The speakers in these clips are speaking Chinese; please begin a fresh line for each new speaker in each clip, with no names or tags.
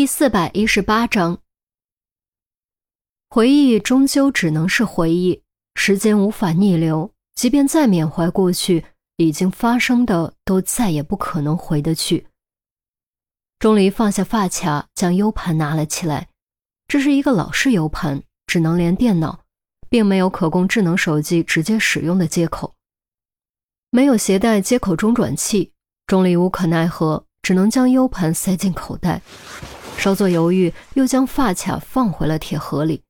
第四百一十八章，回忆终究只能是回忆，时间无法逆流，即便再缅怀过去，已经发生的都再也不可能回得去。钟离放下发卡，将 U 盘拿了起来，这是一个老式 U 盘，只能连电脑，并没有可供智能手机直接使用的接口，没有携带接口中转器，钟离无可奈何，只能将 U 盘塞进口袋。稍作犹豫，又将发卡放回了铁盒里，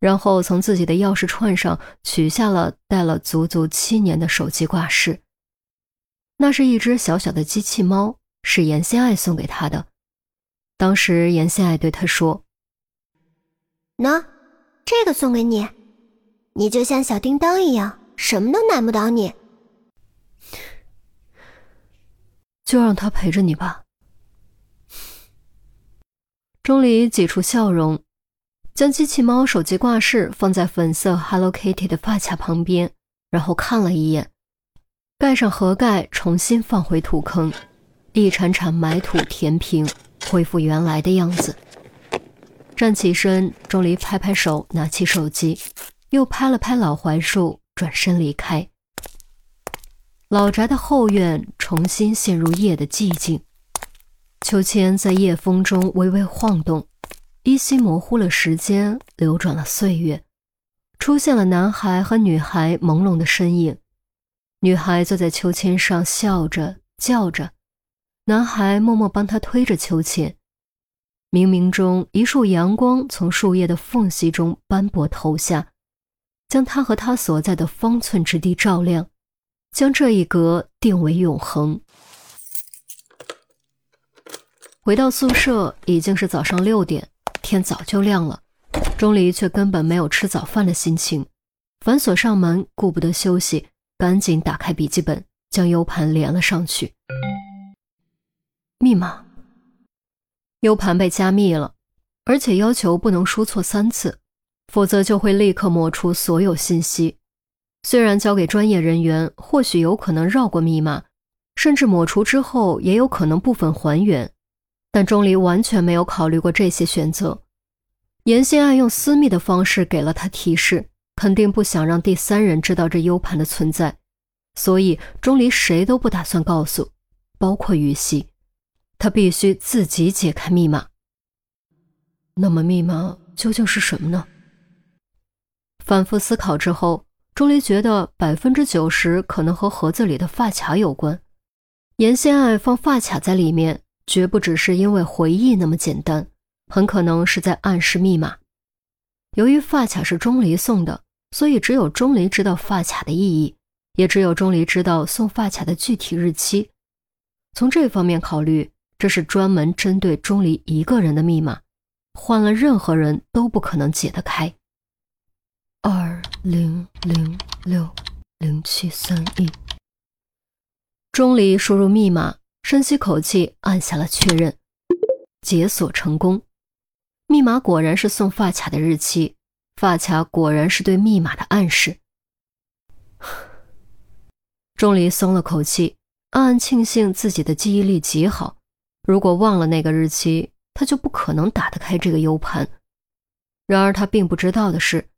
然后从自己的钥匙串上取下了戴了足足七年的手机挂饰。那是一只小小的机器猫，是严心爱送给他的。当时严心爱对他说：“
喏，这个送给你，你就像小叮当一样，什么都难不倒你。
就让他陪着你吧。”钟离挤出笑容，将机器猫手机挂饰放在粉色 Hello Kitty 的发卡旁边，然后看了一眼，盖上盒盖，重新放回土坑，一铲铲埋土填平，恢复原来的样子。站起身，钟离拍拍手，拿起手机，又拍了拍老槐树，转身离开。老宅的后院重新陷入夜的寂静。秋千在夜风中微微晃动，依稀模糊了时间，流转了岁月，出现了男孩和女孩朦胧的身影。女孩坐在秋千上，笑着叫着，男孩默默帮她推着秋千。冥冥中，一束阳光从树叶的缝隙中斑驳投下，将他和他所在的方寸之地照亮，将这一格定为永恒。回到宿舍已经是早上六点，天早就亮了。钟离却根本没有吃早饭的心情，反锁上门，顾不得休息，赶紧打开笔记本，将 U 盘连了上去。密码，U 盘被加密了，而且要求不能输错三次，否则就会立刻抹除所有信息。虽然交给专业人员，或许有可能绕过密码，甚至抹除之后也有可能部分还原。但钟离完全没有考虑过这些选择。严心爱用私密的方式给了他提示，肯定不想让第三人知道这 U 盘的存在，所以钟离谁都不打算告诉，包括于西。他必须自己解开密码。那么密码究竟是什么呢？反复思考之后，钟离觉得百分之九十可能和盒子里的发卡有关。严心爱放发卡在里面。绝不只是因为回忆那么简单，很可能是在暗示密码。由于发卡是钟离送的，所以只有钟离知道发卡的意义，也只有钟离知道送发卡的具体日期。从这方面考虑，这是专门针对钟离一个人的密码，换了任何人都不可能解得开。二零零六零七三一，钟离输入密码。深吸口气，按下了确认，解锁成功。密码果然是送发卡的日期，发卡果然是对密码的暗示。钟离松了口气，暗暗庆幸自己的记忆力极好。如果忘了那个日期，他就不可能打得开这个 U 盘。然而他并不知道的是，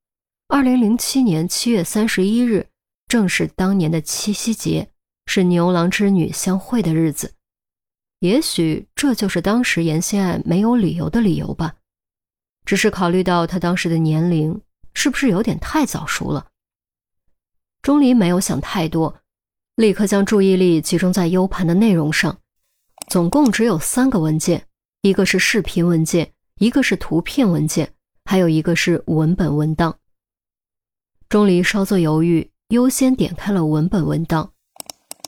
二零零七年七月三十一日，正是当年的七夕节。是牛郎织女相会的日子，也许这就是当时严心爱没有理由的理由吧。只是考虑到他当时的年龄，是不是有点太早熟了？钟离没有想太多，立刻将注意力集中在 U 盘的内容上。总共只有三个文件，一个是视频文件，一个是图片文件，还有一个是文本文档。钟离稍作犹豫，优先点开了文本文档。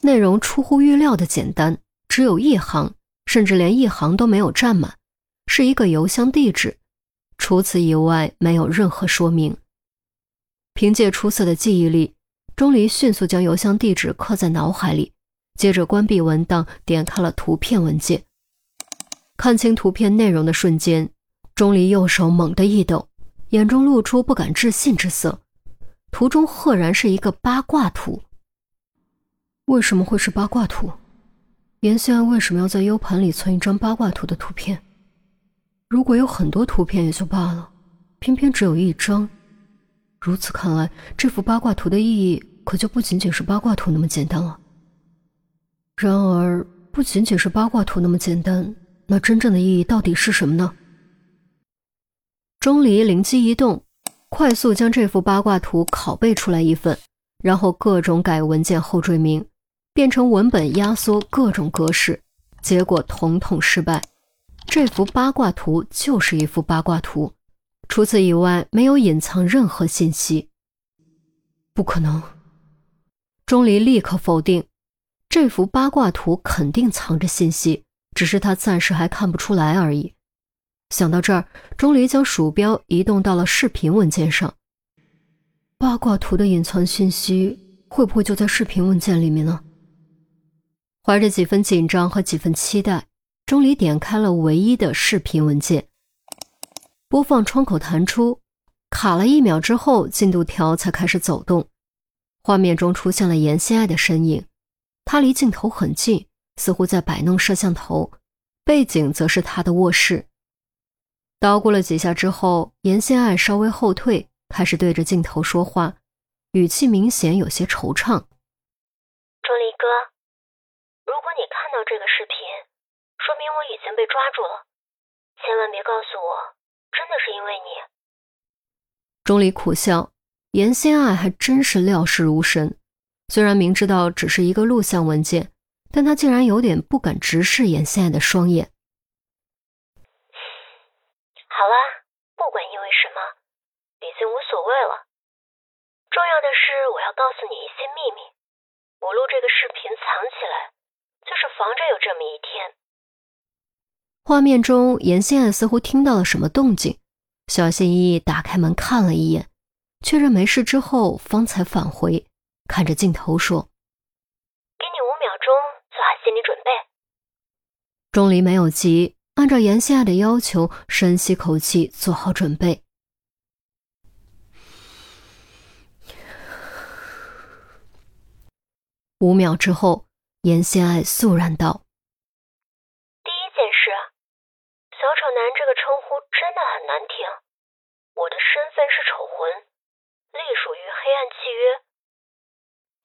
内容出乎预料的简单，只有一行，甚至连一行都没有占满，是一个邮箱地址，除此以外没有任何说明。凭借出色的记忆力，钟离迅速将邮箱地址刻在脑海里，接着关闭文档，点开了图片文件。看清图片内容的瞬间，钟离右手猛地一抖，眼中露出不敢置信之色。图中赫然是一个八卦图。为什么会是八卦图？严心安为什么要在 U 盘里存一张八卦图的图片？如果有很多图片也就罢了，偏偏只有一张。如此看来，这幅八卦图的意义可就不仅仅是八卦图那么简单了。然而，不仅仅是八卦图那么简单，那真正的意义到底是什么呢？钟离灵机一动，快速将这幅八卦图拷贝出来一份，然后各种改文件后缀名，变成文本压缩各种格式，结果统统失败。这幅八卦图就是一幅八卦图，除此以外没有隐藏任何信息。不可能！钟离立刻否定，这幅八卦图肯定藏着信息，只是他暂时还看不出来而已。想到这儿，钟离将鼠标移动到了视频文件上。八卦图的隐藏信息会不会就在视频文件里面呢？怀着几分紧张和几分期待。钟离点开了唯一的视频文件，播放窗口弹出，卡了一秒之后，进度条才开始走动。画面中出现了严心爱的身影，她离镜头很近，似乎在摆弄摄像头，背景则是她的卧室。捣鼓了几下之后，严心爱稍微后退，开始对着镜头说话，语气明显有些惆怅：“
钟离哥，如果你看到这个视频。”说明我已经被抓住了，千万别告诉我，真的是因为你。
钟离苦笑，严心爱还真是料事如神。虽然明知道只是一个录像文件，但他竟然有点不敢直视严心爱的双眼。
好了，不管因为什么，已经无所谓了。重要的是，我要告诉你一些秘密。我录这个视频藏起来，就是防着有这么一天。
画面中，严心爱似乎听到了什么动静，小心翼翼打开门看了一眼，确认没事之后，方才返回，看着镜头说：“
给你五秒钟做好心理准备。”
钟离没有急，按照严心爱的要求，深吸口气，做好准备。五秒之后，严心爱肃然道。
第一件事，小丑男这个称呼真的很难听。我的身份是丑魂，隶属于黑暗契约。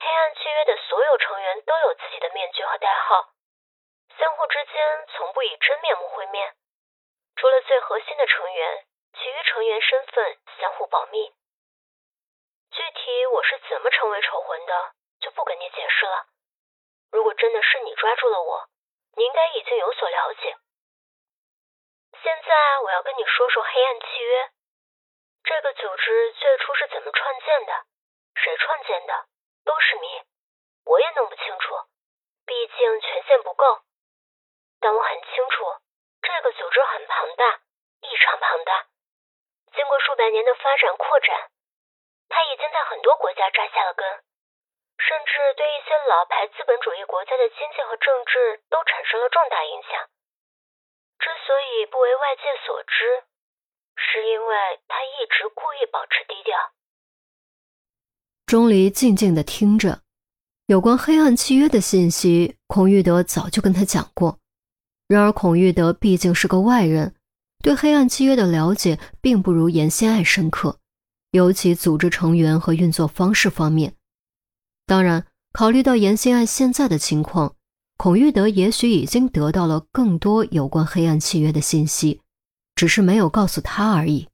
黑暗契约的所有成员都有自己的面具和代号，相互之间从不以真面目会面。除了最核心的成员，其余成员身份相互保密。具体我是怎么成为丑魂的，就不跟你解释了。如果真的是你抓住了我，你应该已经有所了解。现在我要跟你说说黑暗契约，这个组织最初是怎么创建的，谁创建的都是谜，我也弄不清楚，毕竟权限不够。但我很清楚，这个组织很庞大，异常庞大。经过数百年的发展扩展，它已经在很多国家扎下了根，甚至对一些老牌资本主义国家的经济和政治都产生了重大影响。之所以不为外界所知，是因为他一直故意保持低调。
钟离静静的听着，有关黑暗契约的信息，孔玉德早就跟他讲过。然而，孔玉德毕竟是个外人，对黑暗契约的了解并不如严心爱深刻，尤其组织成员和运作方式方面。当然，考虑到严心爱现在的情况。孔玉德也许已经得到了更多有关黑暗契约的信息，只是没有告诉他而已。